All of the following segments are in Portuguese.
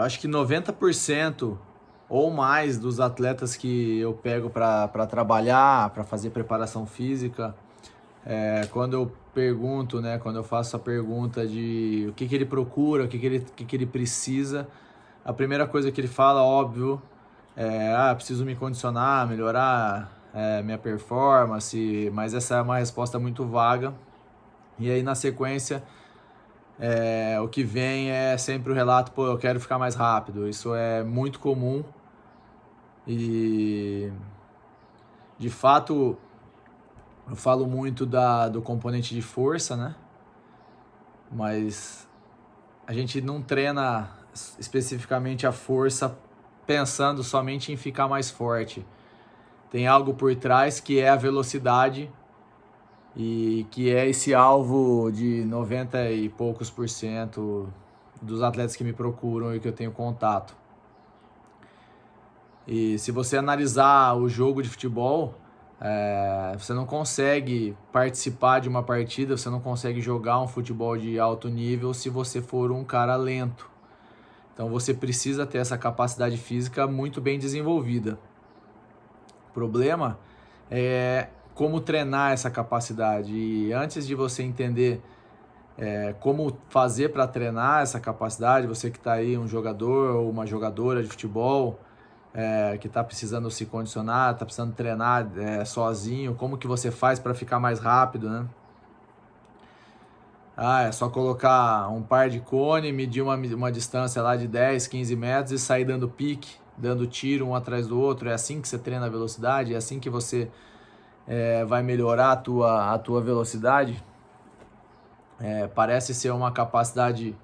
Eu acho que 90% ou mais dos atletas que eu pego para trabalhar, para fazer preparação física, é, quando eu pergunto, né, quando eu faço a pergunta de o que, que ele procura, o que, que, ele, que, que ele precisa, a primeira coisa que ele fala, óbvio, é, ah, preciso me condicionar, melhorar é, minha performance, mas essa é uma resposta muito vaga. E aí na sequência, é, o que vem é sempre o relato, pô, eu quero ficar mais rápido. Isso é muito comum e de fato eu falo muito da, do componente de força, né? Mas a gente não treina especificamente a força pensando somente em ficar mais forte. Tem algo por trás que é a velocidade e que é esse alvo de 90 e poucos por cento dos atletas que me procuram e que eu tenho contato. E se você analisar o jogo de futebol, é, você não consegue participar de uma partida, você não consegue jogar um futebol de alto nível se você for um cara lento. Então você precisa ter essa capacidade física muito bem desenvolvida. O problema é como treinar essa capacidade. E antes de você entender é, como fazer para treinar essa capacidade, você que está aí, um jogador ou uma jogadora de futebol, é, que está precisando se condicionar, está precisando treinar é, sozinho, como que você faz para ficar mais rápido, né? Ah, é só colocar um par de cone, medir uma, uma distância lá de 10, 15 metros e sair dando pique, dando tiro um atrás do outro. É assim que você treina a velocidade? É assim que você é, vai melhorar a tua, a tua velocidade? É, parece ser uma capacidade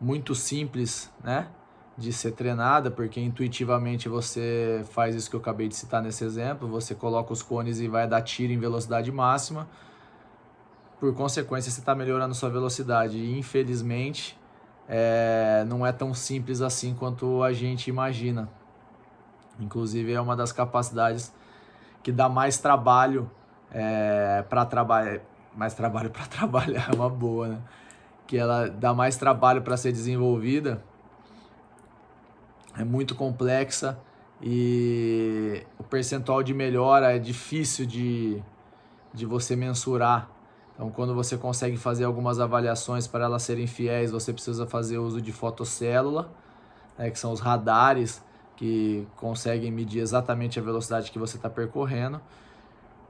muito simples, né? De ser treinada, porque intuitivamente você faz isso que eu acabei de citar nesse exemplo. Você coloca os cones e vai dar tiro em velocidade máxima por consequência, você está melhorando sua velocidade. E infelizmente, é, não é tão simples assim quanto a gente imagina. Inclusive, é uma das capacidades que dá mais trabalho é, para trabalhar. Mais trabalho para trabalhar é uma boa, né? Que ela dá mais trabalho para ser desenvolvida. É muito complexa e o percentual de melhora é difícil de, de você mensurar então, quando você consegue fazer algumas avaliações para elas serem fiéis, você precisa fazer uso de fotocélula, né, que são os radares que conseguem medir exatamente a velocidade que você está percorrendo.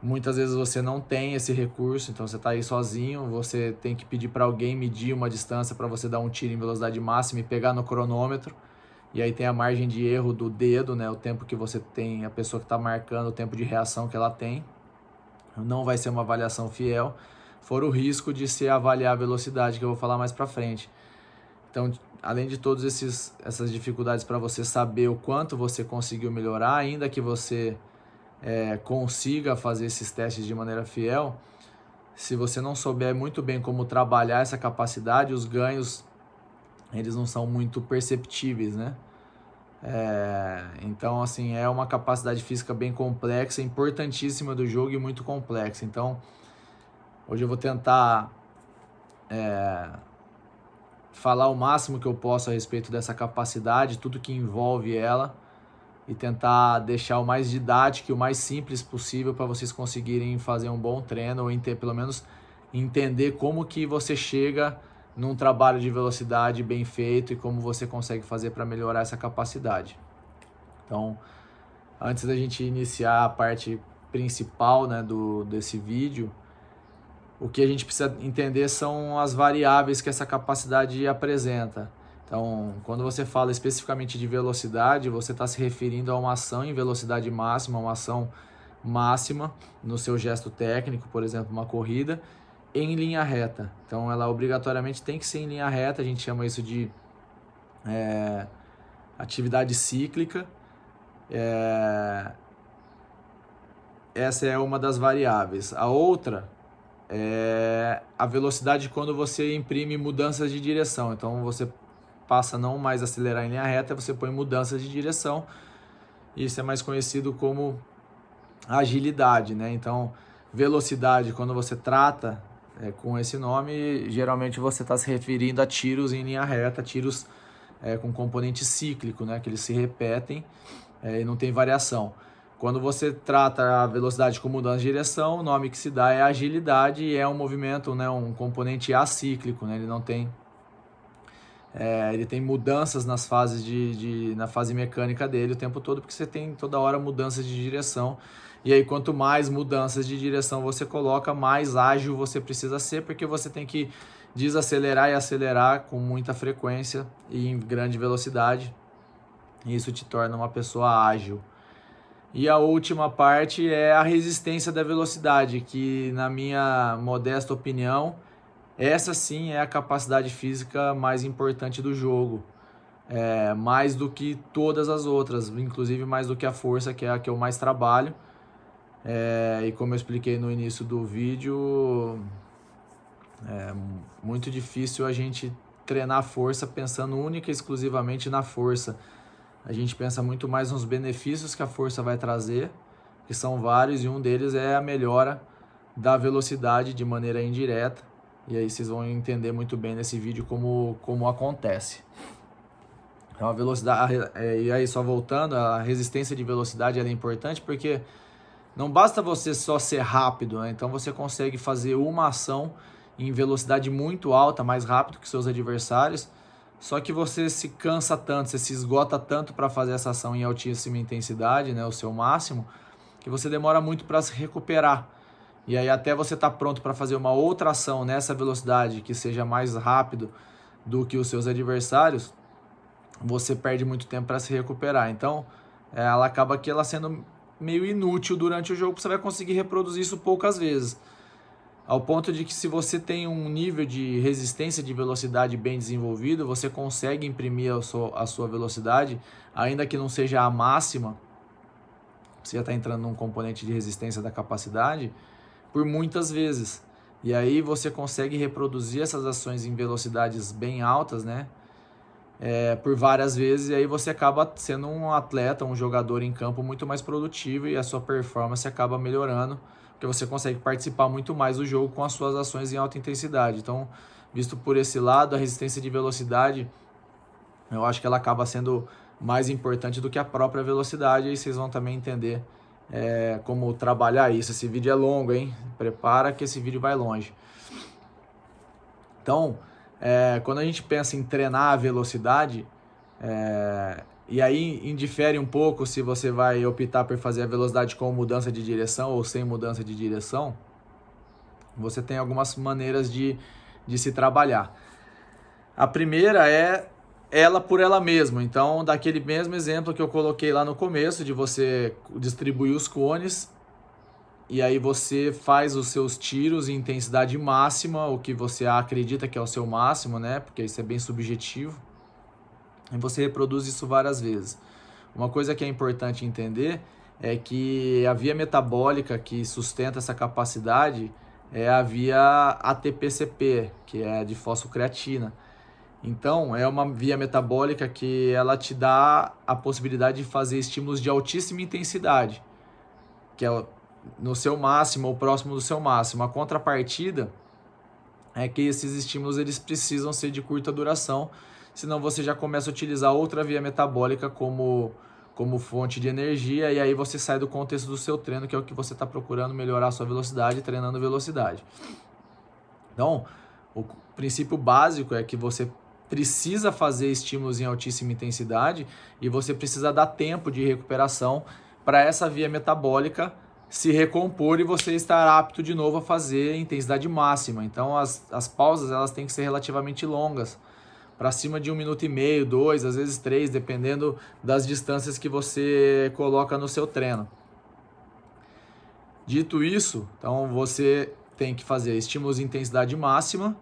Muitas vezes você não tem esse recurso, então você está aí sozinho, você tem que pedir para alguém medir uma distância para você dar um tiro em velocidade máxima e pegar no cronômetro. E aí tem a margem de erro do dedo, né, o tempo que você tem, a pessoa que está marcando, o tempo de reação que ela tem. Não vai ser uma avaliação fiel fora o risco de se avaliar a velocidade, que eu vou falar mais para frente. Então, além de todas essas dificuldades para você saber o quanto você conseguiu melhorar, ainda que você é, consiga fazer esses testes de maneira fiel, se você não souber muito bem como trabalhar essa capacidade, os ganhos eles não são muito perceptíveis, né? É, então, assim, é uma capacidade física bem complexa, importantíssima do jogo e muito complexa. Então, Hoje eu vou tentar é, falar o máximo que eu posso a respeito dessa capacidade, tudo que envolve ela e tentar deixar o mais didático e o mais simples possível para vocês conseguirem fazer um bom treino ou ter, pelo menos entender como que você chega num trabalho de velocidade bem feito e como você consegue fazer para melhorar essa capacidade. Então, antes da gente iniciar a parte principal né, do, desse vídeo, o que a gente precisa entender são as variáveis que essa capacidade apresenta. Então, quando você fala especificamente de velocidade, você está se referindo a uma ação em velocidade máxima, uma ação máxima no seu gesto técnico, por exemplo, uma corrida, em linha reta. Então, ela obrigatoriamente tem que ser em linha reta, a gente chama isso de é, atividade cíclica. É, essa é uma das variáveis. A outra é a velocidade quando você imprime mudanças de direção. Então você passa não mais acelerar em linha reta, você põe mudanças de direção. Isso é mais conhecido como agilidade, né? Então, velocidade, quando você trata é, com esse nome, geralmente você está se referindo a tiros em linha reta, tiros é, com componente cíclico, né? Que eles se repetem é, e não tem variação. Quando você trata a velocidade como mudança de direção, o nome que se dá é agilidade e é um movimento, né, um componente acíclico, né, ele não tem é, ele tem mudanças nas fases de, de, na fase mecânica dele o tempo todo, porque você tem toda hora mudanças de direção. E aí, quanto mais mudanças de direção você coloca, mais ágil você precisa ser, porque você tem que desacelerar e acelerar com muita frequência e em grande velocidade. E isso te torna uma pessoa ágil. E a última parte é a resistência da velocidade, que na minha modesta opinião, essa sim é a capacidade física mais importante do jogo. É, mais do que todas as outras, inclusive mais do que a força, que é a que eu mais trabalho. É, e como eu expliquei no início do vídeo, é muito difícil a gente treinar força pensando única e exclusivamente na força. A gente pensa muito mais nos benefícios que a força vai trazer, que são vários, e um deles é a melhora da velocidade de maneira indireta. E aí vocês vão entender muito bem nesse vídeo como, como acontece. Então a velocidade, é, e aí só voltando, a resistência de velocidade é importante porque não basta você só ser rápido, né? então você consegue fazer uma ação em velocidade muito alta, mais rápido que seus adversários, só que você se cansa tanto, você se esgota tanto para fazer essa ação em altíssima intensidade, né, o seu máximo, que você demora muito para se recuperar. E aí até você estar tá pronto para fazer uma outra ação nessa velocidade que seja mais rápido do que os seus adversários, você perde muito tempo para se recuperar. Então, é, ela acaba que ela sendo meio inútil durante o jogo, você vai conseguir reproduzir isso poucas vezes. Ao ponto de que se você tem um nível de resistência de velocidade bem desenvolvido, você consegue imprimir a sua, a sua velocidade, ainda que não seja a máxima, você já está entrando num componente de resistência da capacidade, por muitas vezes. E aí você consegue reproduzir essas ações em velocidades bem altas, né? É, por várias vezes, e aí você acaba sendo um atleta, um jogador em campo muito mais produtivo e a sua performance acaba melhorando, porque você consegue participar muito mais do jogo com as suas ações em alta intensidade. Então, visto por esse lado, a resistência de velocidade, eu acho que ela acaba sendo mais importante do que a própria velocidade, e vocês vão também entender é, como trabalhar isso. Esse vídeo é longo, hein? Prepara que esse vídeo vai longe. Então, é, quando a gente pensa em treinar a velocidade, é, e aí indifere um pouco se você vai optar por fazer a velocidade com mudança de direção ou sem mudança de direção, você tem algumas maneiras de, de se trabalhar. A primeira é ela por ela mesma. Então, daquele mesmo exemplo que eu coloquei lá no começo, de você distribuir os cones e aí você faz os seus tiros em intensidade máxima, o que você acredita que é o seu máximo, né? Porque isso é bem subjetivo. E você reproduz isso várias vezes. Uma coisa que é importante entender é que a via metabólica que sustenta essa capacidade é a via ATPCP, que é de fosfocreatina. Então, é uma via metabólica que ela te dá a possibilidade de fazer estímulos de altíssima intensidade, que é no seu máximo ou próximo do seu máximo. A contrapartida é que esses estímulos eles precisam ser de curta duração, senão você já começa a utilizar outra via metabólica como como fonte de energia e aí você sai do contexto do seu treino, que é o que você está procurando melhorar a sua velocidade, treinando velocidade. Então, o princípio básico é que você precisa fazer estímulos em altíssima intensidade e você precisa dar tempo de recuperação para essa via metabólica se recompor e você estar apto de novo a fazer intensidade máxima. Então as, as pausas elas têm que ser relativamente longas, para cima de um minuto e meio, dois, às vezes três, dependendo das distâncias que você coloca no seu treino. Dito isso, então você tem que fazer estímulos de intensidade máxima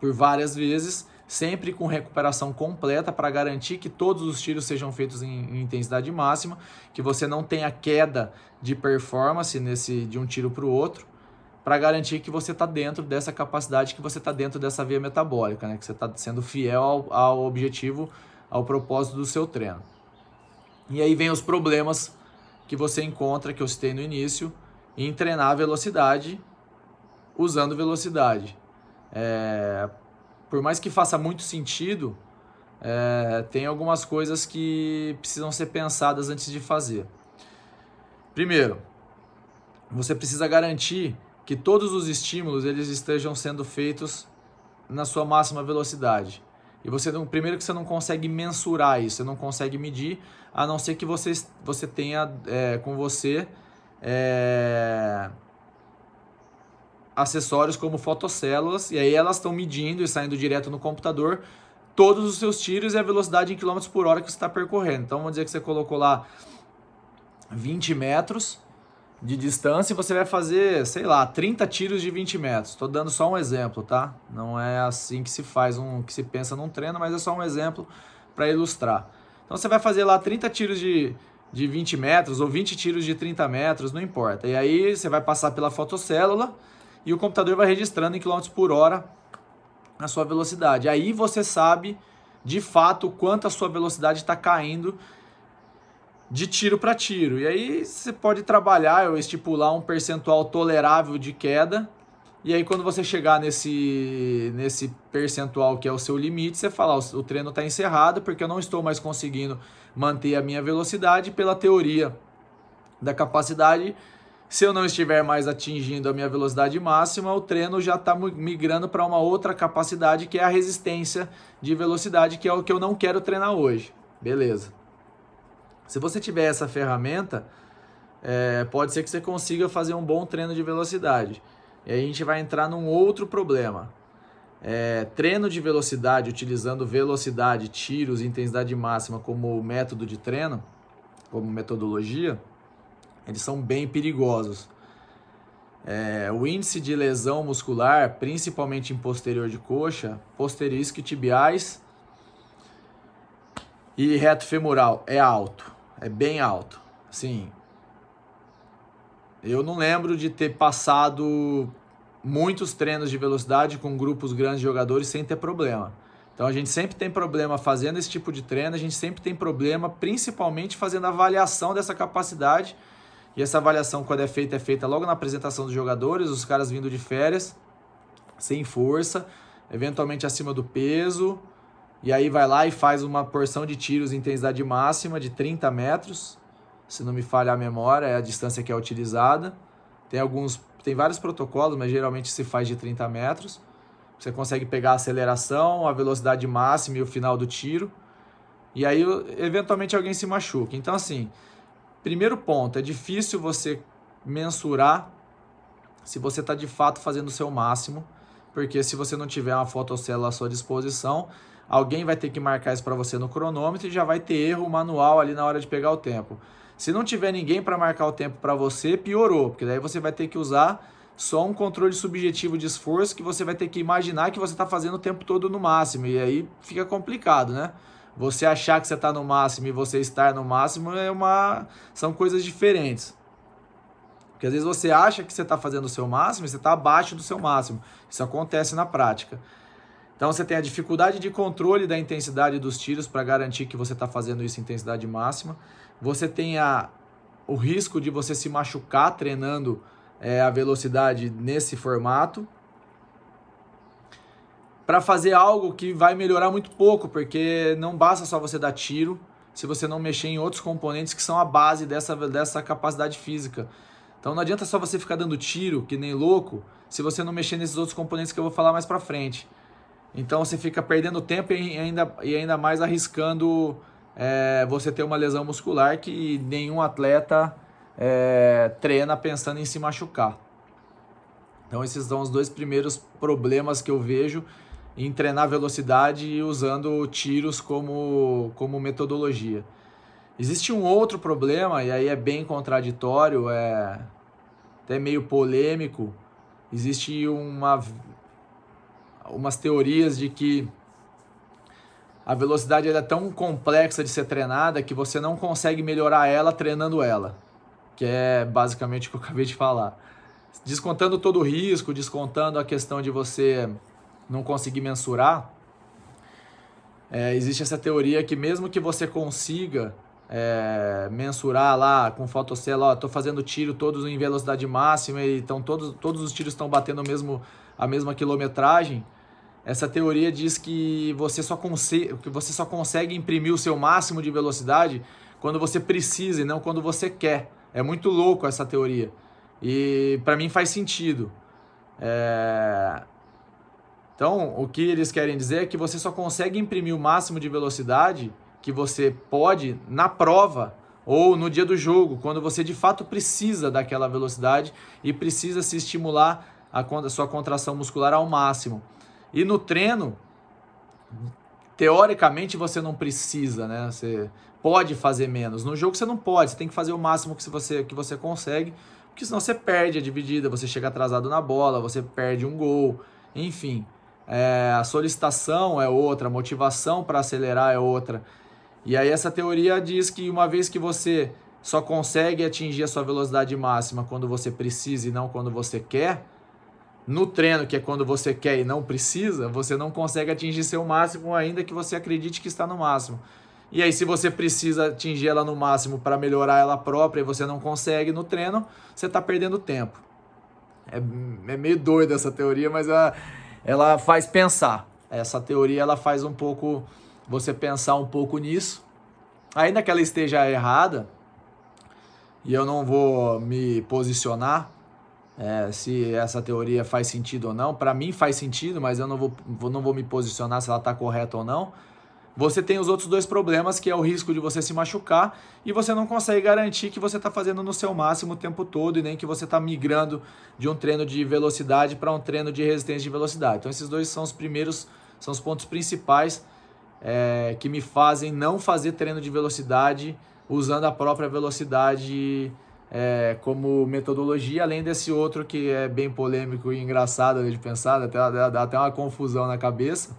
por várias vezes sempre com recuperação completa para garantir que todos os tiros sejam feitos em, em, intensidade máxima, que você não tenha queda de performance nesse de um tiro para o outro, para garantir que você está dentro dessa capacidade, que você está dentro dessa via metabólica, né? que você está sendo fiel ao, ao objetivo, ao propósito do seu treino. E aí vem os problemas que você encontra, que eu citei no início, em treinar a velocidade usando velocidade. É, por mais que faça muito sentido, é, tem algumas coisas que precisam ser pensadas antes de fazer. Primeiro, você precisa garantir que todos os estímulos eles estejam sendo feitos na sua máxima velocidade. E você não, primeiro que você não consegue mensurar isso, você não consegue medir, a não ser que você, você tenha é, com você é, acessórios como fotocélulas, e aí elas estão medindo e saindo direto no computador todos os seus tiros e a velocidade em quilômetros por hora que você está percorrendo. Então vamos dizer que você colocou lá 20 metros de distância e você vai fazer, sei lá, 30 tiros de 20 metros. Estou dando só um exemplo, tá? Não é assim que se faz, um, que se pensa num treino, mas é só um exemplo para ilustrar. Então você vai fazer lá 30 tiros de, de 20 metros ou 20 tiros de 30 metros, não importa. E aí você vai passar pela fotocélula e o computador vai registrando em quilômetros por hora a sua velocidade. Aí você sabe de fato quanto a sua velocidade está caindo de tiro para tiro. E aí você pode trabalhar ou estipular um percentual tolerável de queda. E aí quando você chegar nesse, nesse percentual que é o seu limite, você fala, o treino está encerrado porque eu não estou mais conseguindo manter a minha velocidade pela teoria da capacidade se eu não estiver mais atingindo a minha velocidade máxima, o treino já está migrando para uma outra capacidade que é a resistência de velocidade, que é o que eu não quero treinar hoje. Beleza. Se você tiver essa ferramenta, é, pode ser que você consiga fazer um bom treino de velocidade. E aí a gente vai entrar num outro problema. É, treino de velocidade, utilizando velocidade, tiros, intensidade máxima como método de treino, como metodologia, eles são bem perigosos. É, o índice de lesão muscular, principalmente em posterior de coxa, posterisco tibiais e reto femoral, é alto, é bem alto. Sim. Eu não lembro de ter passado muitos treinos de velocidade com grupos grandes de jogadores sem ter problema. Então a gente sempre tem problema fazendo esse tipo de treino, a gente sempre tem problema principalmente fazendo a avaliação dessa capacidade e essa avaliação, quando é feita, é feita logo na apresentação dos jogadores, os caras vindo de férias, sem força, eventualmente acima do peso. E aí vai lá e faz uma porção de tiros em intensidade máxima de 30 metros. Se não me falha a memória, é a distância que é utilizada. Tem alguns, tem vários protocolos, mas geralmente se faz de 30 metros. Você consegue pegar a aceleração, a velocidade máxima e o final do tiro. E aí, eventualmente, alguém se machuca. Então, assim, Primeiro ponto, é difícil você mensurar se você está de fato fazendo o seu máximo, porque se você não tiver uma fotocélula à sua disposição, alguém vai ter que marcar isso para você no cronômetro e já vai ter erro manual ali na hora de pegar o tempo. Se não tiver ninguém para marcar o tempo para você, piorou, porque daí você vai ter que usar só um controle subjetivo de esforço que você vai ter que imaginar que você está fazendo o tempo todo no máximo, e aí fica complicado, né? Você achar que você está no máximo e você estar no máximo é uma são coisas diferentes. Porque às vezes você acha que você está fazendo o seu máximo e você está abaixo do seu máximo. Isso acontece na prática. Então você tem a dificuldade de controle da intensidade dos tiros para garantir que você está fazendo isso em intensidade máxima. Você tem a, o risco de você se machucar treinando é, a velocidade nesse formato para fazer algo que vai melhorar muito pouco, porque não basta só você dar tiro se você não mexer em outros componentes que são a base dessa, dessa capacidade física. Então não adianta só você ficar dando tiro, que nem louco, se você não mexer nesses outros componentes que eu vou falar mais para frente. Então você fica perdendo tempo e ainda, e ainda mais arriscando é, você ter uma lesão muscular que nenhum atleta é, treina pensando em se machucar. Então esses são os dois primeiros problemas que eu vejo em treinar velocidade usando tiros como, como metodologia. Existe um outro problema, e aí é bem contraditório, é até meio polêmico. Existe uma, umas teorias de que a velocidade é tão complexa de ser treinada que você não consegue melhorar ela treinando ela, que é basicamente o que eu acabei de falar. Descontando todo o risco, descontando a questão de você não conseguir mensurar, é, existe essa teoria que mesmo que você consiga é, mensurar lá com fotocélula, estou fazendo tiro todos em velocidade máxima e então todos, todos os tiros estão batendo mesmo, a mesma quilometragem, essa teoria diz que você só, consegue, que você só consegue imprimir o seu máximo de velocidade quando você precisa e não quando você quer. É muito louco essa teoria. E para mim faz sentido. É... Então, o que eles querem dizer é que você só consegue imprimir o máximo de velocidade que você pode na prova ou no dia do jogo, quando você de fato precisa daquela velocidade e precisa se estimular a sua contração muscular ao máximo. E no treino, teoricamente você não precisa, né? Você pode fazer menos. No jogo você não pode, você tem que fazer o máximo que você, que você consegue, porque senão você perde a dividida, você chega atrasado na bola, você perde um gol, enfim. É, a solicitação é outra, a motivação para acelerar é outra. E aí essa teoria diz que uma vez que você só consegue atingir a sua velocidade máxima quando você precisa e não quando você quer, no treino, que é quando você quer e não precisa, você não consegue atingir seu máximo ainda que você acredite que está no máximo. E aí, se você precisa atingir ela no máximo para melhorar ela própria e você não consegue no treino, você está perdendo tempo. É, é meio doida essa teoria, mas ela, ela faz pensar. Essa teoria ela faz um pouco você pensar um pouco nisso. Ainda que ela esteja errada, e eu não vou me posicionar é, se essa teoria faz sentido ou não. Para mim faz sentido, mas eu não vou, não vou me posicionar se ela está correta ou não. Você tem os outros dois problemas, que é o risco de você se machucar e você não consegue garantir que você está fazendo no seu máximo o tempo todo e nem que você está migrando de um treino de velocidade para um treino de resistência de velocidade. Então esses dois são os primeiros, são os pontos principais é, que me fazem não fazer treino de velocidade usando a própria velocidade é, como metodologia, além desse outro que é bem polêmico e engraçado de pensar, até, dá até uma confusão na cabeça.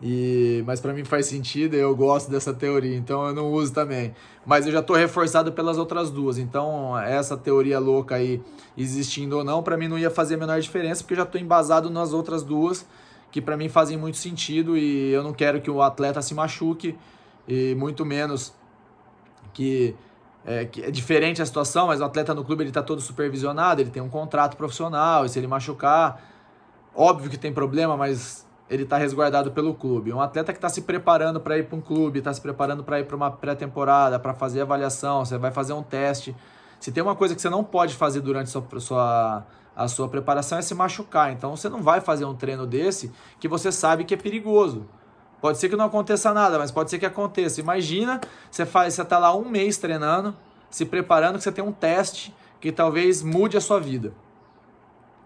E, mas para mim faz sentido, eu gosto dessa teoria, então eu não uso também. Mas eu já estou reforçado pelas outras duas, então essa teoria louca aí existindo ou não, para mim não ia fazer a menor diferença, porque eu já estou embasado nas outras duas que para mim fazem muito sentido e eu não quero que o atleta se machuque e muito menos que é, que é diferente a situação, mas o atleta no clube ele está todo supervisionado, ele tem um contrato profissional e se ele machucar, óbvio que tem problema, mas ele está resguardado pelo clube. Um atleta que está se preparando para ir para um clube, está se preparando para ir para uma pré-temporada, para fazer avaliação, você vai fazer um teste. Se tem uma coisa que você não pode fazer durante sua, sua a sua preparação é se machucar. Então você não vai fazer um treino desse que você sabe que é perigoso. Pode ser que não aconteça nada, mas pode ser que aconteça. Imagina, você faz, você está lá um mês treinando, se preparando, que você tem um teste que talvez mude a sua vida.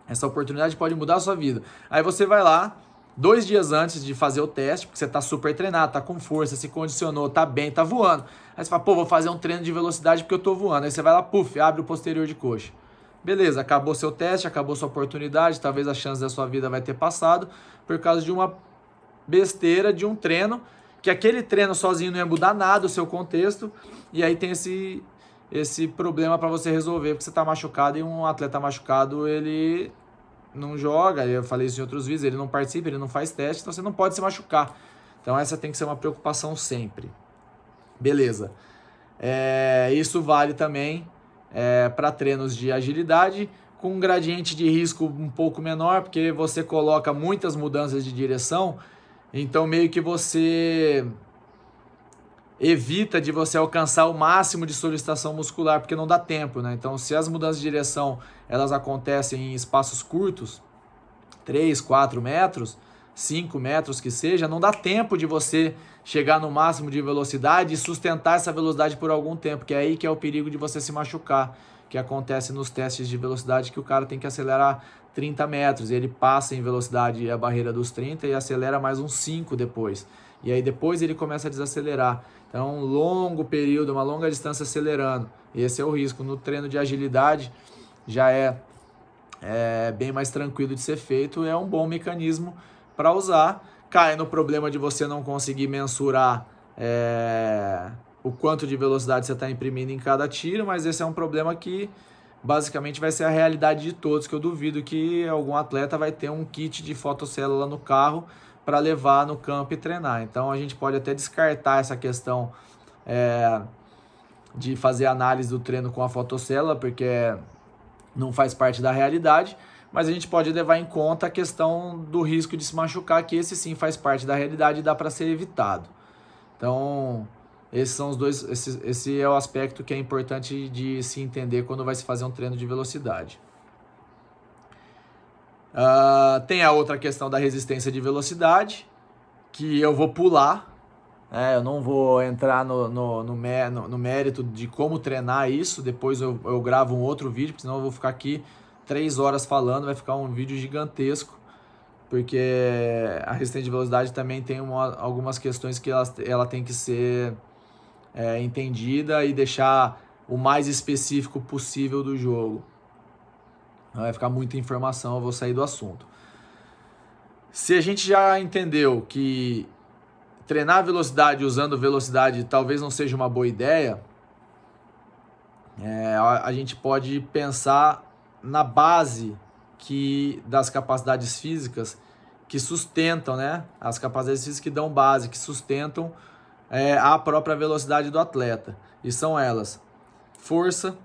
Essa oportunidade pode mudar a sua vida. Aí você vai lá, dois dias antes de fazer o teste, porque você está super treinado, está com força, se condicionou, está bem, está voando. Aí você fala, pô, vou fazer um treino de velocidade porque eu estou voando. Aí você vai lá, puf, abre o posterior de coxa. Beleza, acabou seu teste, acabou sua oportunidade, talvez a chance da sua vida vai ter passado por causa de uma besteira de um treino, que aquele treino sozinho não ia mudar nada o seu contexto, e aí tem esse esse problema para você resolver, porque você está machucado e um atleta machucado, ele não joga, eu falei isso em outros vídeos, ele não participa, ele não faz teste, então você não pode se machucar. Então essa tem que ser uma preocupação sempre. Beleza. É, isso vale também é, para treinos de agilidade com um gradiente de risco um pouco menor, porque você coloca muitas mudanças de direção, então meio que você evita de você alcançar o máximo de solicitação muscular, porque não dá tempo, né? Então, se as mudanças de direção elas acontecem em espaços curtos, 3, 4 metros, 5 metros que seja, não dá tempo de você chegar no máximo de velocidade e sustentar essa velocidade por algum tempo, que é aí que é o perigo de você se machucar, que acontece nos testes de velocidade que o cara tem que acelerar 30 metros e ele passa em velocidade a barreira dos 30 e acelera mais uns 5 depois. E aí depois ele começa a desacelerar. Então, um longo período, uma longa distância acelerando. E esse é o risco. No treino de agilidade já é, é bem mais tranquilo de ser feito, é um bom mecanismo para usar cai no problema de você não conseguir mensurar é, o quanto de velocidade você está imprimindo em cada tiro, mas esse é um problema que basicamente vai ser a realidade de todos, que eu duvido que algum atleta vai ter um kit de fotocélula no carro para levar no campo e treinar. Então a gente pode até descartar essa questão é, de fazer análise do treino com a fotocélula, porque não faz parte da realidade, mas a gente pode levar em conta a questão do risco de se machucar, que esse sim faz parte da realidade e dá para ser evitado. Então, esses são os dois, esse, esse é o aspecto que é importante de se entender quando vai se fazer um treino de velocidade. Uh, tem a outra questão da resistência de velocidade, que eu vou pular. Né? Eu não vou entrar no, no, no, no, no mérito de como treinar isso. Depois eu, eu gravo um outro vídeo, porque senão eu vou ficar aqui três horas falando, vai ficar um vídeo gigantesco. Porque a resistência de velocidade também tem uma, algumas questões que ela, ela tem que ser é, entendida e deixar o mais específico possível do jogo. Não vai ficar muita informação, eu vou sair do assunto. Se a gente já entendeu que treinar velocidade usando velocidade talvez não seja uma boa ideia, é, a, a gente pode pensar na base que das capacidades físicas que sustentam, né? As capacidades físicas que dão base, que sustentam é, a própria velocidade do atleta. E são elas: força,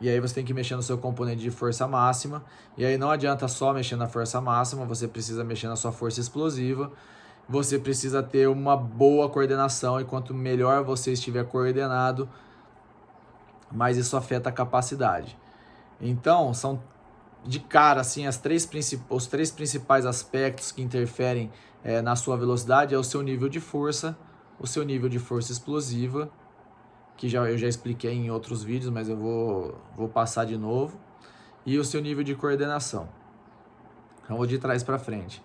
e aí você tem que mexer no seu componente de força máxima. E aí não adianta só mexer na força máxima, você precisa mexer na sua força explosiva. Você precisa ter uma boa coordenação e quanto melhor você estiver coordenado, mais isso afeta a capacidade. Então, são de cara assim as três os três principais aspectos que interferem é, na sua velocidade é o seu nível de força, o seu nível de força explosiva que já, eu já expliquei em outros vídeos, mas eu vou, vou passar de novo, e o seu nível de coordenação. Então, vou de trás para frente.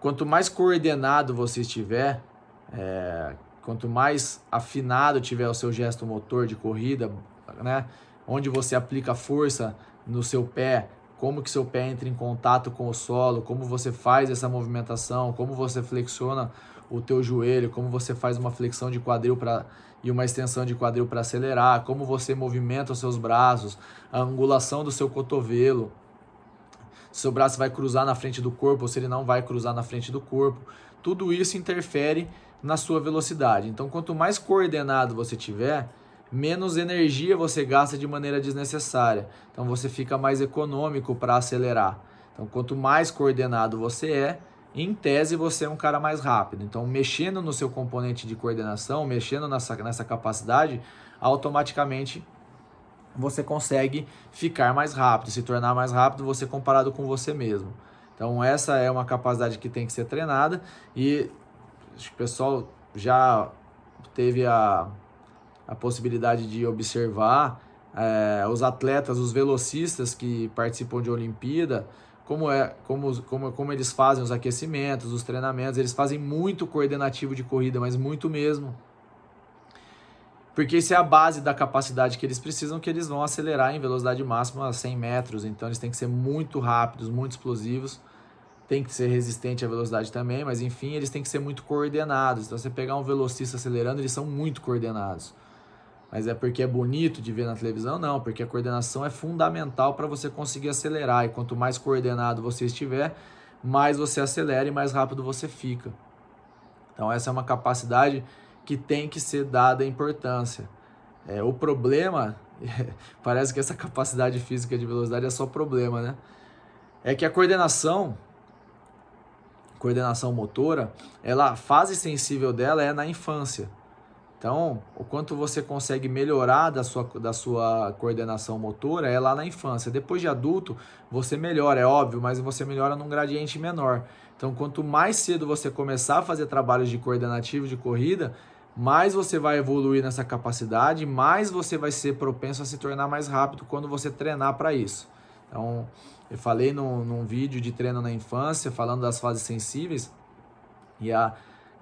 Quanto mais coordenado você estiver, é, quanto mais afinado tiver o seu gesto motor de corrida, né, onde você aplica força no seu pé, como que seu pé entra em contato com o solo, como você faz essa movimentação, como você flexiona o teu joelho, como você faz uma flexão de quadril para e uma extensão de quadril para acelerar, como você movimenta os seus braços, a angulação do seu cotovelo, se seu braço vai cruzar na frente do corpo ou se ele não vai cruzar na frente do corpo. Tudo isso interfere na sua velocidade. Então, quanto mais coordenado você tiver, menos energia você gasta de maneira desnecessária. Então, você fica mais econômico para acelerar. Então, quanto mais coordenado você é, em tese você é um cara mais rápido. Então, mexendo no seu componente de coordenação, mexendo nessa, nessa capacidade, automaticamente você consegue ficar mais rápido, se tornar mais rápido você comparado com você mesmo. Então, essa é uma capacidade que tem que ser treinada e o pessoal já teve a, a possibilidade de observar é, os atletas, os velocistas que participam de Olimpíada como é como, como, como eles fazem os aquecimentos, os treinamentos, eles fazem muito coordenativo de corrida, mas muito mesmo. Porque isso é a base da capacidade que eles precisam, que eles vão acelerar em velocidade máxima a 100 metros. Então eles têm que ser muito rápidos, muito explosivos. Tem que ser resistente à velocidade também, mas enfim, eles têm que ser muito coordenados. Então você pegar um velocista acelerando, eles são muito coordenados. Mas é porque é bonito de ver na televisão? Não, porque a coordenação é fundamental para você conseguir acelerar. E quanto mais coordenado você estiver, mais você acelera e mais rápido você fica. Então, essa é uma capacidade que tem que ser dada importância. É, o problema, parece que essa capacidade física de velocidade é só problema, né? É que a coordenação, coordenação motora, ela, a fase sensível dela é na infância. Então, o quanto você consegue melhorar da sua, da sua coordenação motora é lá na infância. Depois de adulto, você melhora, é óbvio, mas você melhora num gradiente menor. Então, quanto mais cedo você começar a fazer trabalhos de coordenativo de corrida, mais você vai evoluir nessa capacidade, mais você vai ser propenso a se tornar mais rápido quando você treinar para isso. Então, eu falei num vídeo de treino na infância, falando das fases sensíveis, e a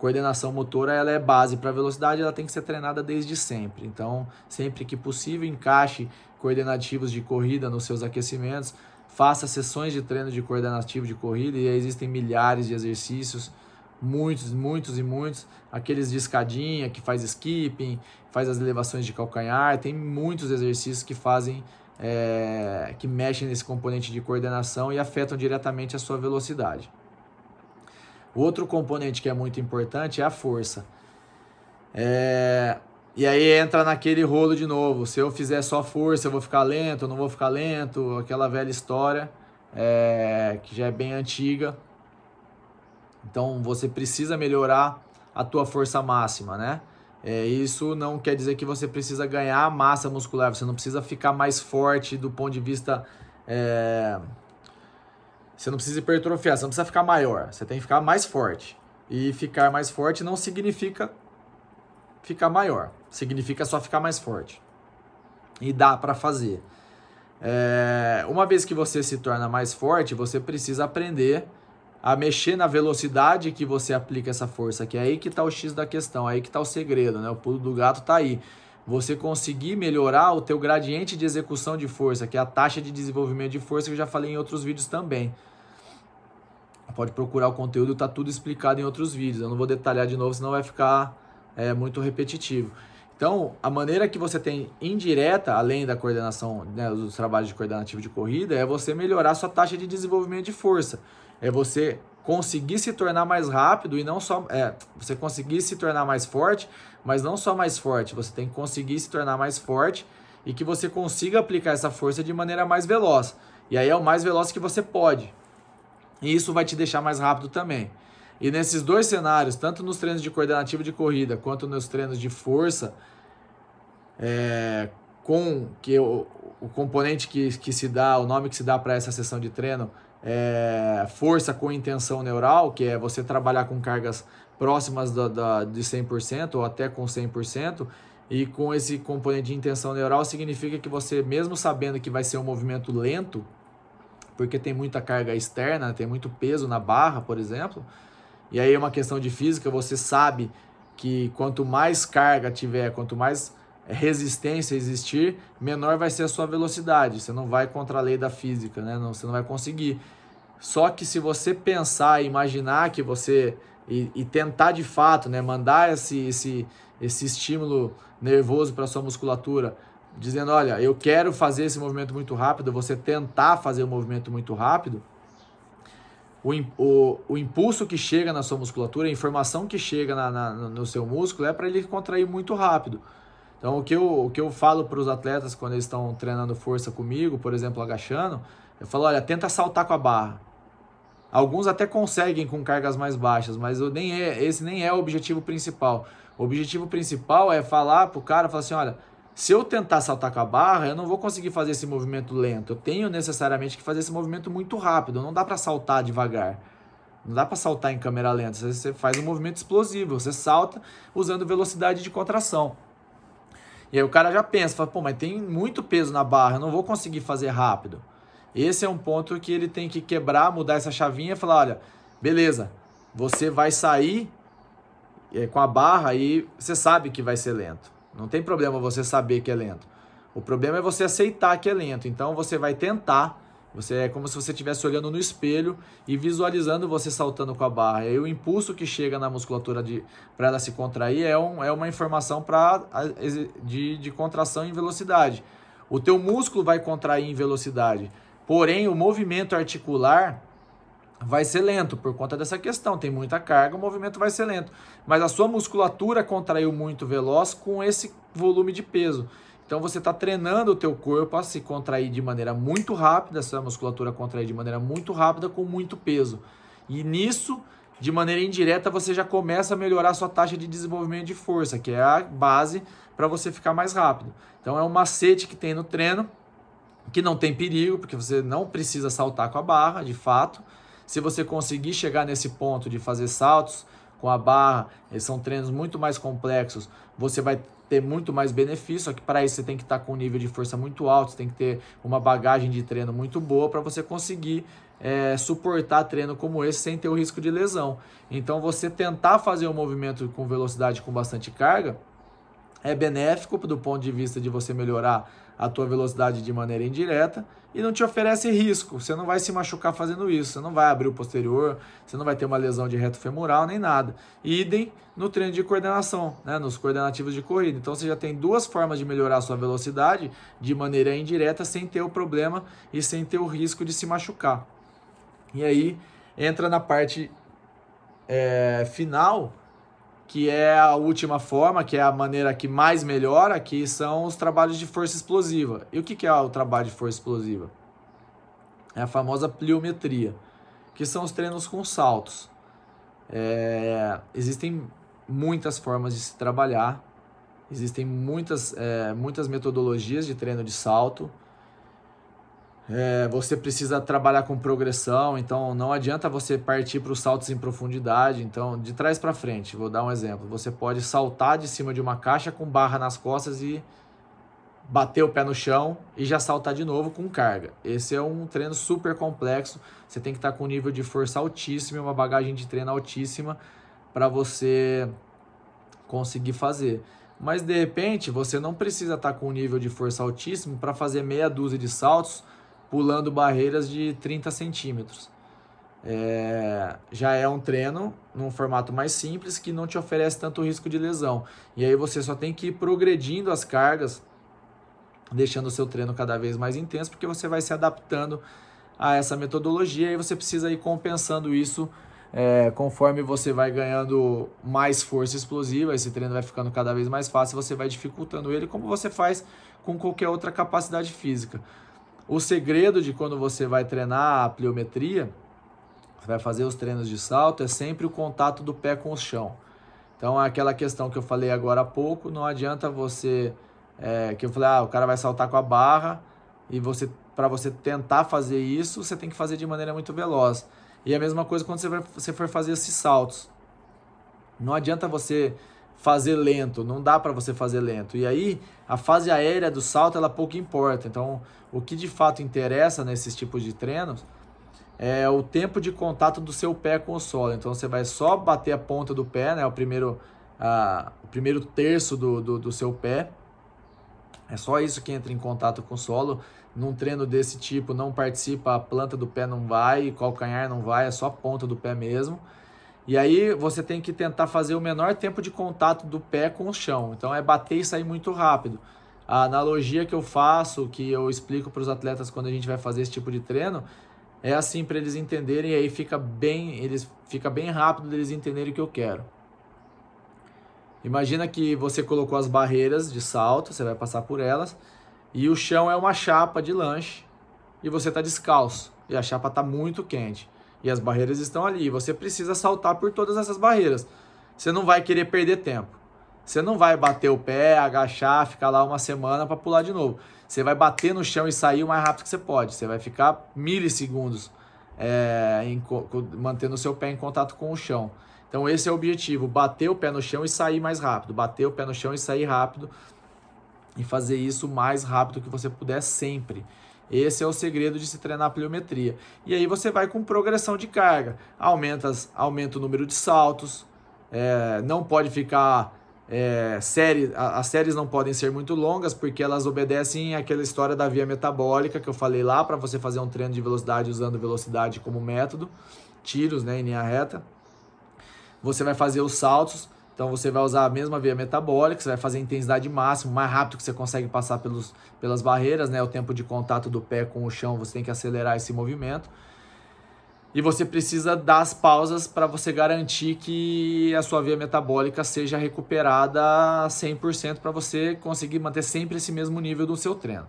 coordenação motora ela é base para velocidade, ela tem que ser treinada desde sempre. Então, sempre que possível, encaixe coordenativos de corrida nos seus aquecimentos, faça sessões de treino de coordenativo de corrida e existem milhares de exercícios, muitos, muitos e muitos, aqueles de escadinha que faz skipping, faz as elevações de calcanhar, tem muitos exercícios que fazem é, que mexem nesse componente de coordenação e afetam diretamente a sua velocidade. Outro componente que é muito importante é a força. É... E aí entra naquele rolo de novo. Se eu fizer só força, eu vou ficar lento, não vou ficar lento. Aquela velha história é, que já é bem antiga. Então você precisa melhorar a tua força máxima, né? É, isso não quer dizer que você precisa ganhar massa muscular, você não precisa ficar mais forte do ponto de vista. É... Você não precisa hipertrofiar, você não precisa ficar maior, você tem que ficar mais forte. E ficar mais forte não significa ficar maior, significa só ficar mais forte. E dá para fazer. É... Uma vez que você se torna mais forte, você precisa aprender a mexer na velocidade que você aplica essa força, que é aí que está o X da questão, é aí que está o segredo, né? O pulo do gato está aí. Você conseguir melhorar o teu gradiente de execução de força, que é a taxa de desenvolvimento de força que eu já falei em outros vídeos também. Pode procurar o conteúdo, está tudo explicado em outros vídeos. Eu não vou detalhar de novo, senão vai ficar é, muito repetitivo. Então, a maneira que você tem indireta, além da coordenação, né, dos trabalhos de coordenativo de corrida, é você melhorar sua taxa de desenvolvimento de força é você conseguir se tornar mais rápido e não só é você conseguir se tornar mais forte, mas não só mais forte, você tem que conseguir se tornar mais forte e que você consiga aplicar essa força de maneira mais veloz. E aí é o mais veloz que você pode. E isso vai te deixar mais rápido também. E nesses dois cenários, tanto nos treinos de coordenativo de corrida quanto nos treinos de força, é, com que o, o componente que, que se dá, o nome que se dá para essa sessão de treino é, força com intenção neural, que é você trabalhar com cargas próximas da, da, de 100% ou até com 100%, e com esse componente de intenção neural significa que você, mesmo sabendo que vai ser um movimento lento, porque tem muita carga externa, tem muito peso na barra, por exemplo, e aí é uma questão de física, você sabe que quanto mais carga tiver, quanto mais resistência existir, menor vai ser a sua velocidade. Você não vai contra a lei da física, né? Não, você não vai conseguir. Só que se você pensar e imaginar que você e, e tentar de fato, né, mandar esse, esse, esse estímulo nervoso para sua musculatura, dizendo, olha, eu quero fazer esse movimento muito rápido, você tentar fazer o um movimento muito rápido, o, o, o impulso que chega na sua musculatura, a informação que chega na, na no seu músculo é para ele contrair muito rápido. Então, o que eu, o que eu falo para os atletas quando eles estão treinando força comigo, por exemplo, agachando, eu falo: olha, tenta saltar com a barra. Alguns até conseguem com cargas mais baixas, mas nem é, esse nem é o objetivo principal. O objetivo principal é falar para o cara, falar assim, olha, se eu tentar saltar com a barra, eu não vou conseguir fazer esse movimento lento. Eu tenho necessariamente que fazer esse movimento muito rápido. Não dá para saltar devagar. Não dá para saltar em câmera lenta. Você faz um movimento explosivo. Você salta usando velocidade de contração. E aí o cara já pensa, fala, pô, mas tem muito peso na barra, eu não vou conseguir fazer rápido. Esse é um ponto que ele tem que quebrar, mudar essa chavinha e falar, olha, beleza, você vai sair é, com a barra e você sabe que vai ser lento. Não tem problema você saber que é lento. O problema é você aceitar que é lento. Então você vai tentar você é como se você estivesse olhando no espelho e visualizando você saltando com a barra. E o impulso que chega na musculatura para ela se contrair é, um, é uma informação pra, de, de contração em velocidade. O teu músculo vai contrair em velocidade. Porém, o movimento articular vai ser lento por conta dessa questão. Tem muita carga, o movimento vai ser lento. Mas a sua musculatura contraiu muito veloz com esse volume de peso. Então você está treinando o teu corpo a se contrair de maneira muito rápida, essa musculatura contrair de maneira muito rápida com muito peso. E nisso, de maneira indireta, você já começa a melhorar a sua taxa de desenvolvimento de força, que é a base para você ficar mais rápido. Então é um macete que tem no treino, que não tem perigo, porque você não precisa saltar com a barra, de fato. Se você conseguir chegar nesse ponto de fazer saltos com a barra, eles são treinos muito mais complexos, você vai ter muito mais benefício, só que para isso você tem que estar tá com um nível de força muito alto, você tem que ter uma bagagem de treino muito boa para você conseguir é, suportar treino como esse sem ter o risco de lesão. Então você tentar fazer um movimento com velocidade com bastante carga é benéfico do ponto de vista de você melhorar a tua velocidade de maneira indireta e não te oferece risco. Você não vai se machucar fazendo isso, você não vai abrir o posterior, você não vai ter uma lesão de reto femoral nem nada. Idem no treino de coordenação, né, nos coordenativos de corrida. Então você já tem duas formas de melhorar a sua velocidade de maneira indireta sem ter o problema e sem ter o risco de se machucar. E aí entra na parte é, final que é a última forma, que é a maneira que mais melhora, que são os trabalhos de força explosiva. E o que é o trabalho de força explosiva? É a famosa pliometria, que são os treinos com saltos. É, existem muitas formas de se trabalhar, existem muitas, é, muitas metodologias de treino de salto. É, você precisa trabalhar com progressão, então não adianta você partir para os saltos em profundidade. Então, de trás para frente, vou dar um exemplo. Você pode saltar de cima de uma caixa com barra nas costas e bater o pé no chão e já saltar de novo com carga. Esse é um treino super complexo. Você tem que estar com um nível de força altíssimo e uma bagagem de treino altíssima para você conseguir fazer. Mas de repente você não precisa estar com um nível de força altíssimo para fazer meia dúzia de saltos pulando barreiras de 30 centímetros. É, já é um treino num formato mais simples que não te oferece tanto risco de lesão. E aí você só tem que ir progredindo as cargas, deixando o seu treino cada vez mais intenso, porque você vai se adaptando a essa metodologia e você precisa ir compensando isso é, conforme você vai ganhando mais força explosiva, esse treino vai ficando cada vez mais fácil, você vai dificultando ele, como você faz com qualquer outra capacidade física. O segredo de quando você vai treinar a pliometria, vai fazer os treinos de salto, é sempre o contato do pé com o chão. Então, é aquela questão que eu falei agora há pouco, não adianta você. É, que eu falei, ah, o cara vai saltar com a barra e você para você tentar fazer isso, você tem que fazer de maneira muito veloz. E a mesma coisa quando você, vai, você for fazer esses saltos. Não adianta você fazer lento, não dá para você fazer lento. E aí, a fase aérea do salto, ela pouco importa. Então, o que de fato interessa nesses tipos de treinos é o tempo de contato do seu pé com o solo. Então, você vai só bater a ponta do pé, né, o primeiro, a, o primeiro terço do, do, do seu pé. É só isso que entra em contato com o solo. Num treino desse tipo, não participa, a planta do pé não vai, calcanhar não vai, é só a ponta do pé mesmo. E aí você tem que tentar fazer o menor tempo de contato do pé com o chão. Então é bater e sair muito rápido. A analogia que eu faço, que eu explico para os atletas quando a gente vai fazer esse tipo de treino, é assim para eles entenderem e aí fica bem, eles fica bem rápido deles entenderem o que eu quero. Imagina que você colocou as barreiras de salto, você vai passar por elas, e o chão é uma chapa de lanche e você está descalço e a chapa está muito quente. E as barreiras estão ali. Você precisa saltar por todas essas barreiras. Você não vai querer perder tempo. Você não vai bater o pé, agachar, ficar lá uma semana para pular de novo. Você vai bater no chão e sair o mais rápido que você pode. Você vai ficar milissegundos é, em, mantendo o seu pé em contato com o chão. Então esse é o objetivo, bater o pé no chão e sair mais rápido. Bater o pé no chão e sair rápido. E fazer isso o mais rápido que você puder sempre. Esse é o segredo de se treinar a pliometria. E aí você vai com progressão de carga. Aumenta, aumenta o número de saltos. É, não pode ficar. É, série, as séries não podem ser muito longas porque elas obedecem àquela história da via metabólica que eu falei lá para você fazer um treino de velocidade usando velocidade como método, tiros né, em linha reta. Você vai fazer os saltos então você vai usar a mesma via metabólica, você vai fazer a intensidade máxima, mais rápido que você consegue passar pelos, pelas barreiras, né? O tempo de contato do pé com o chão, você tem que acelerar esse movimento. E você precisa dar as pausas para você garantir que a sua via metabólica seja recuperada 100% para você conseguir manter sempre esse mesmo nível do seu treino.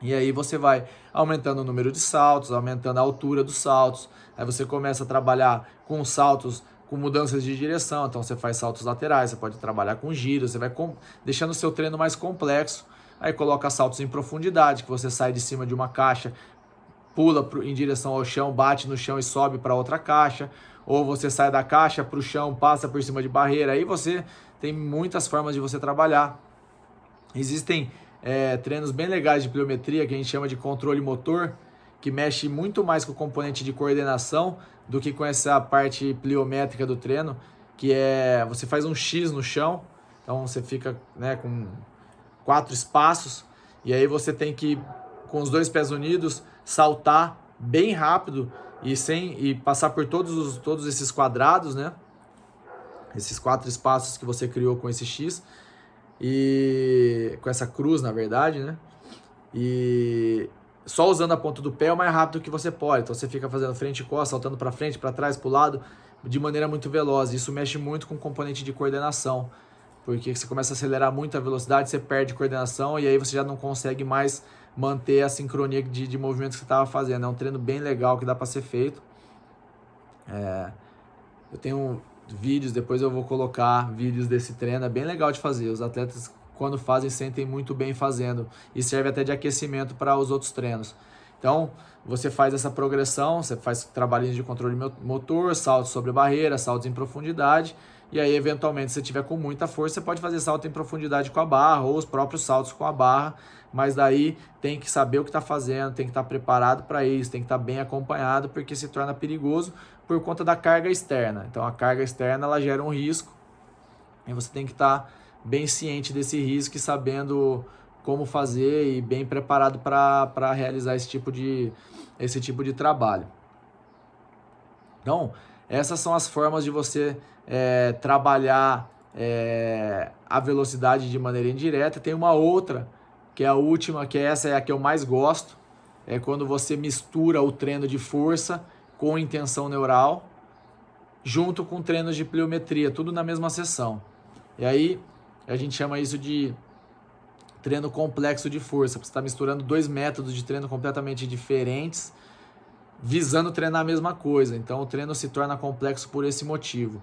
E aí você vai aumentando o número de saltos, aumentando a altura dos saltos. Aí você começa a trabalhar com saltos com mudanças de direção. Então você faz saltos laterais, você pode trabalhar com giros, você vai com... deixando o seu treino mais complexo. Aí coloca saltos em profundidade, que você sai de cima de uma caixa, pula em direção ao chão, bate no chão e sobe para outra caixa. Ou você sai da caixa para o chão, passa por cima de barreira. Aí você tem muitas formas de você trabalhar. Existem é, treinos bem legais de pliometria que a gente chama de controle motor, que mexe muito mais com o componente de coordenação do que com essa parte pliométrica do treino, que é você faz um X no chão, então você fica né, com quatro espaços, e aí você tem que, com os dois pés unidos, saltar bem rápido e sem e passar por todos, os, todos esses quadrados, né? Esses quatro espaços que você criou com esse X e com essa cruz, na verdade, né? E só usando a ponta do pé é o mais rápido que você pode. Então você fica fazendo frente e costa, saltando para frente, para trás, para o lado, de maneira muito veloz. Isso mexe muito com o componente de coordenação, porque você começa a acelerar muito a velocidade, você perde coordenação e aí você já não consegue mais manter a sincronia de, de movimentos que você estava fazendo. É um treino bem legal que dá para ser feito. É, eu tenho vídeos, depois eu vou colocar vídeos desse treino, é bem legal de fazer. Os atletas, quando fazem, sentem muito bem fazendo e serve até de aquecimento para os outros treinos. Então, você faz essa progressão, você faz trabalhinhos de controle motor, saltos sobre barreira, saltos em profundidade, e aí, eventualmente, se você tiver com muita força, você pode fazer salto em profundidade com a barra ou os próprios saltos com a barra, mas daí tem que saber o que está fazendo, tem que estar tá preparado para isso, tem que estar tá bem acompanhado, porque se torna perigoso por conta da carga externa. Então, a carga externa ela gera um risco e você tem que estar tá bem ciente desse risco e sabendo como fazer e bem preparado para realizar esse tipo, de, esse tipo de trabalho. Então, essas são as formas de você é, trabalhar é, a velocidade de maneira indireta. Tem uma outra, que é a última, que essa é a que eu mais gosto, é quando você mistura o treino de força com intenção neural, junto com treinos de pliometria, tudo na mesma sessão. E aí a gente chama isso de treino complexo de força. Você está misturando dois métodos de treino completamente diferentes, visando treinar a mesma coisa. Então o treino se torna complexo por esse motivo.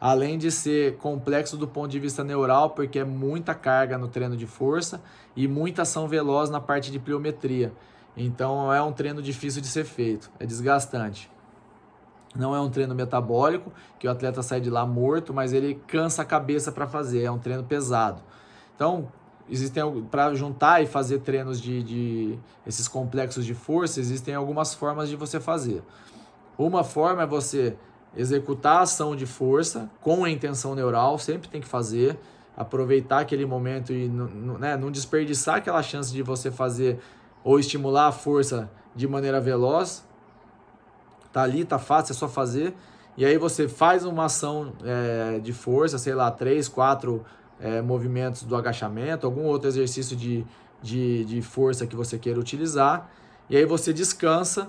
Além de ser complexo do ponto de vista neural, porque é muita carga no treino de força e muita ação veloz na parte de pliometria. Então é um treino difícil de ser feito, é desgastante. Não é um treino metabólico, que o atleta sai de lá morto, mas ele cansa a cabeça para fazer, é um treino pesado. Então, existem para juntar e fazer treinos de, de esses complexos de força, existem algumas formas de você fazer. Uma forma é você executar a ação de força com a intenção neural, sempre tem que fazer, aproveitar aquele momento e né, não desperdiçar aquela chance de você fazer ou estimular a força de maneira veloz. Tá ali, tá fácil, é só fazer. E aí você faz uma ação é, de força, sei lá, três, quatro é, movimentos do agachamento, algum outro exercício de, de, de força que você queira utilizar. E aí você descansa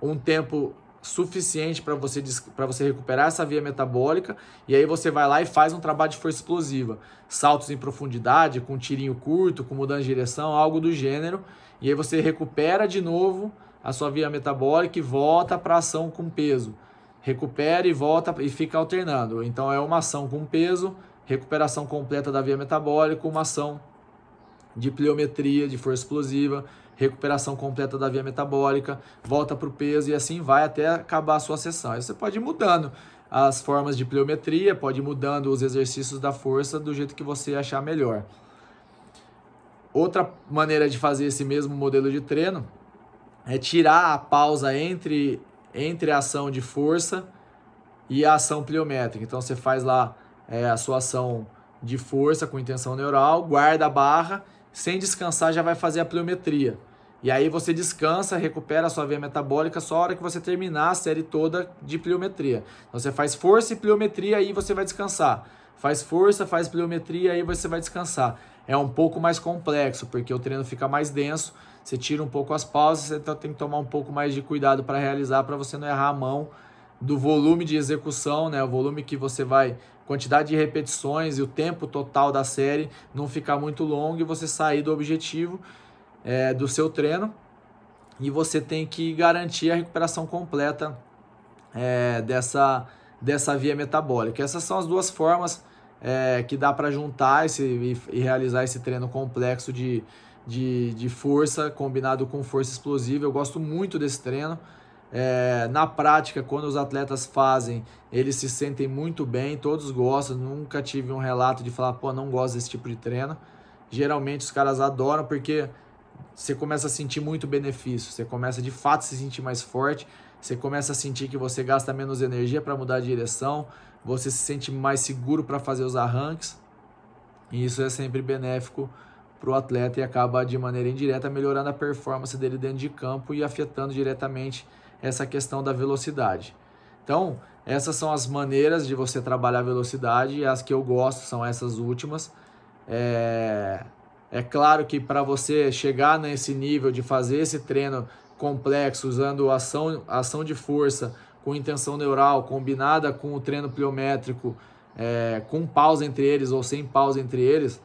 um tempo suficiente para você, você recuperar essa via metabólica. E aí você vai lá e faz um trabalho de força explosiva. Saltos em profundidade, com tirinho curto, com mudança de direção, algo do gênero. E aí você recupera de novo a sua via metabólica e volta para ação com peso. Recupera e volta e fica alternando. Então é uma ação com peso, recuperação completa da via metabólica, uma ação de pliometria, de força explosiva, recuperação completa da via metabólica, volta para o peso e assim vai até acabar a sua sessão. Aí você pode ir mudando as formas de pliometria, pode ir mudando os exercícios da força do jeito que você achar melhor. Outra maneira de fazer esse mesmo modelo de treino é tirar a pausa entre, entre a ação de força e a ação pliométrica. Então você faz lá é, a sua ação de força com intenção neural, guarda a barra, sem descansar já vai fazer a pliometria. E aí você descansa, recupera a sua via metabólica só a hora que você terminar a série toda de pliometria. Então você faz força e pliometria aí você vai descansar. Faz força, faz pliometria aí você vai descansar. É um pouco mais complexo, porque o treino fica mais denso, você tira um pouco as pausas, você tem que tomar um pouco mais de cuidado para realizar, para você não errar a mão do volume de execução, né? O volume que você vai, quantidade de repetições e o tempo total da série não ficar muito longo e você sair do objetivo é, do seu treino. E você tem que garantir a recuperação completa é, dessa, dessa via metabólica. Essas são as duas formas é, que dá para juntar esse, e, e, realizar esse treino complexo de, de, de força combinado com força explosiva. Eu gosto muito desse treino. É, na prática, quando os atletas fazem, eles se sentem muito bem, todos gostam. Nunca tive um relato de falar, pô, não gosto desse tipo de treino. Geralmente os caras adoram porque você começa a sentir muito benefício, você começa de fato a se sentir mais forte, você começa a sentir que você gasta menos energia para mudar de direção, você se sente mais seguro para fazer os arranques, e isso é sempre benéfico para o atleta e acaba de maneira indireta melhorando a performance dele dentro de campo e afetando diretamente essa questão da velocidade. Então, essas são as maneiras de você trabalhar a velocidade, e as que eu gosto são essas últimas. É, é claro que para você chegar nesse nível de fazer esse treino complexo, usando ação, ação de força com intenção neural, combinada com o treino pliométrico, é, com pausa entre eles ou sem pausa entre eles,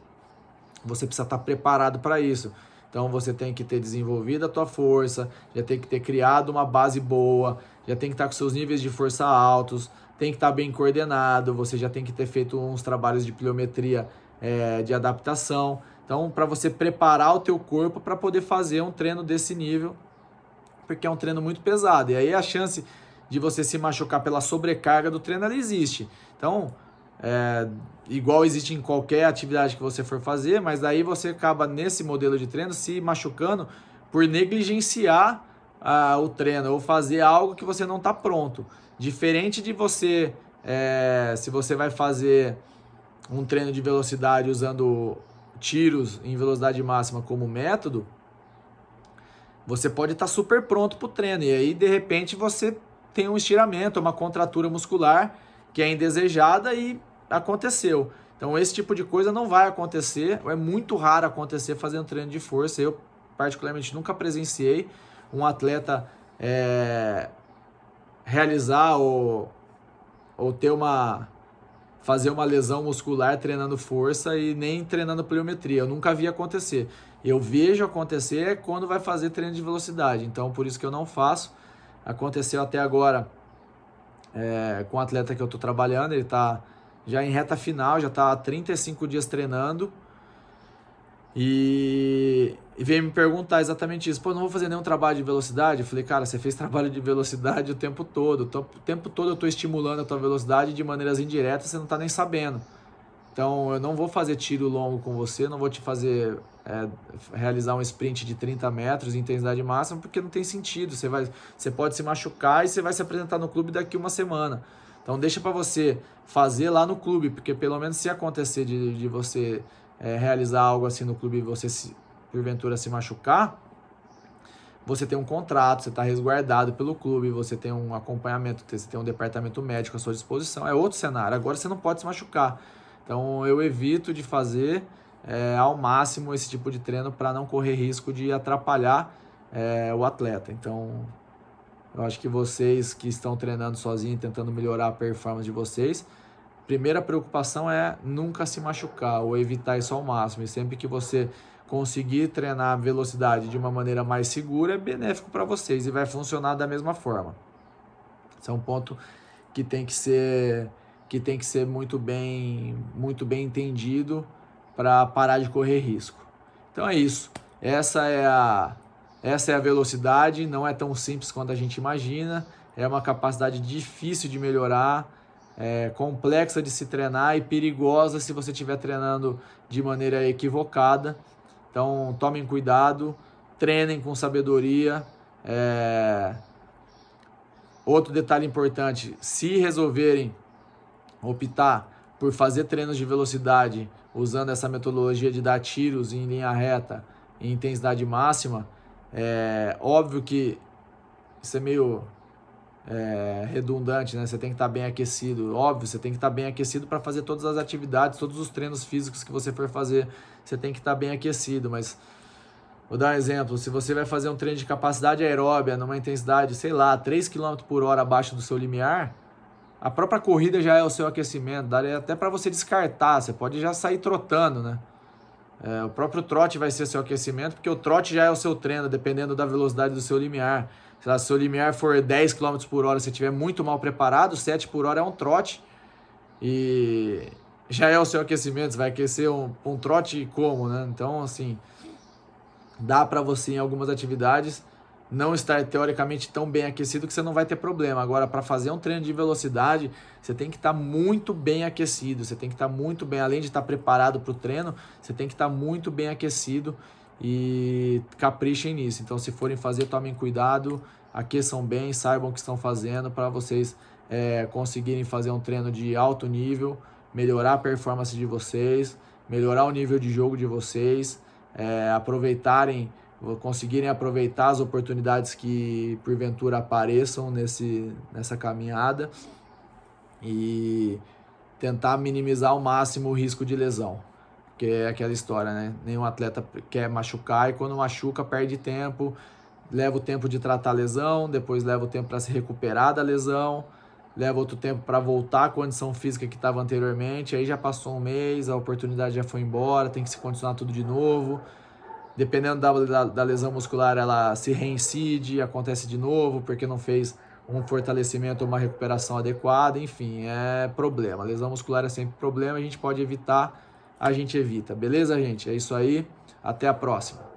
você precisa estar preparado para isso. Então você tem que ter desenvolvido a tua força, já tem que ter criado uma base boa, já tem que estar com seus níveis de força altos, tem que estar bem coordenado, você já tem que ter feito uns trabalhos de pliometria é, de adaptação. Então, para você preparar o teu corpo para poder fazer um treino desse nível, porque é um treino muito pesado. E aí a chance de você se machucar pela sobrecarga do treino ela existe. Então, é, igual existe em qualquer atividade que você for fazer, mas daí você acaba nesse modelo de treino se machucando por negligenciar ah, o treino ou fazer algo que você não está pronto. Diferente de você, é, se você vai fazer um treino de velocidade usando tiros em velocidade máxima como método, você pode estar tá super pronto para o treino e aí de repente você tem um estiramento, uma contratura muscular que é indesejada e aconteceu. Então esse tipo de coisa não vai acontecer, é muito raro acontecer fazendo treino de força. Eu particularmente nunca presenciei um atleta é, realizar ou, ou ter uma fazer uma lesão muscular treinando força e nem treinando pliometria. Eu nunca vi acontecer. Eu vejo acontecer quando vai fazer treino de velocidade. Então por isso que eu não faço. Aconteceu até agora é, com o atleta que eu estou trabalhando, ele está já em reta final, já está há 35 dias treinando. E, e veio me perguntar exatamente isso. Pô, não vou fazer nenhum trabalho de velocidade? Eu falei, cara, você fez trabalho de velocidade o tempo todo. O tempo todo eu estou estimulando a tua velocidade de maneiras indiretas, você não está nem sabendo. Então, eu não vou fazer tiro longo com você, não vou te fazer é, realizar um sprint de 30 metros em intensidade máxima, porque não tem sentido. Você, vai, você pode se machucar e você vai se apresentar no clube daqui uma semana. Então, deixa para você fazer lá no clube, porque pelo menos se acontecer de, de você é, realizar algo assim no clube e você, se, porventura, se machucar, você tem um contrato, você está resguardado pelo clube, você tem um acompanhamento, você tem um departamento médico à sua disposição. É outro cenário. Agora você não pode se machucar. Então eu evito de fazer é, ao máximo esse tipo de treino para não correr risco de atrapalhar é, o atleta. Então eu acho que vocês que estão treinando sozinhos, tentando melhorar a performance de vocês, primeira preocupação é nunca se machucar ou evitar isso ao máximo. E sempre que você conseguir treinar a velocidade de uma maneira mais segura, é benéfico para vocês e vai funcionar da mesma forma. Esse é um ponto que tem que ser que tem que ser muito bem, muito bem entendido para parar de correr risco. Então é isso. Essa é a essa é a velocidade, não é tão simples quanto a gente imagina, é uma capacidade difícil de melhorar, é, complexa de se treinar e perigosa se você estiver treinando de maneira equivocada. Então tomem cuidado, treinem com sabedoria. É... Outro detalhe importante: se resolverem optar por fazer treinos de velocidade usando essa metodologia de dar tiros em linha reta em intensidade máxima, é óbvio que isso é meio é, redundante, né? Você tem que estar bem aquecido. Óbvio, você tem que estar bem aquecido para fazer todas as atividades, todos os treinos físicos que você for fazer, você tem que estar bem aquecido. Mas vou dar um exemplo: se você vai fazer um treino de capacidade aeróbia numa intensidade, sei lá, 3 km por hora abaixo do seu limiar, a própria corrida já é o seu aquecimento, daria até para você descartar, você pode já sair trotando, né? É, o próprio trote vai ser seu aquecimento, porque o trote já é o seu treino, dependendo da velocidade do seu limiar. Se o seu limiar for 10 km por hora, se estiver muito mal preparado, 7 por hora é um trote. E já é o seu aquecimento, você vai aquecer um, um trote como, né? Então, assim, dá para você em algumas atividades não estar teoricamente tão bem aquecido que você não vai ter problema. Agora, para fazer um treino de velocidade, você tem que estar tá muito bem aquecido, você tem que estar tá muito bem, além de estar tá preparado para o treino, você tem que estar tá muito bem aquecido e caprichem nisso. Então, se forem fazer, tomem cuidado, aqueçam bem, saibam o que estão fazendo para vocês é, conseguirem fazer um treino de alto nível, melhorar a performance de vocês, melhorar o nível de jogo de vocês, é, aproveitarem conseguirem aproveitar as oportunidades que porventura apareçam nesse, nessa caminhada e tentar minimizar ao máximo o risco de lesão. Porque é aquela história, né? Nenhum atleta quer machucar e quando machuca perde tempo, leva o tempo de tratar a lesão, depois leva o tempo para se recuperar da lesão, leva outro tempo para voltar à condição física que estava anteriormente, aí já passou um mês, a oportunidade já foi embora, tem que se condicionar tudo de novo. Dependendo da, da, da lesão muscular, ela se reincide, acontece de novo, porque não fez um fortalecimento ou uma recuperação adequada, enfim, é problema. Lesão muscular é sempre problema, a gente pode evitar, a gente evita. Beleza, gente? É isso aí. Até a próxima.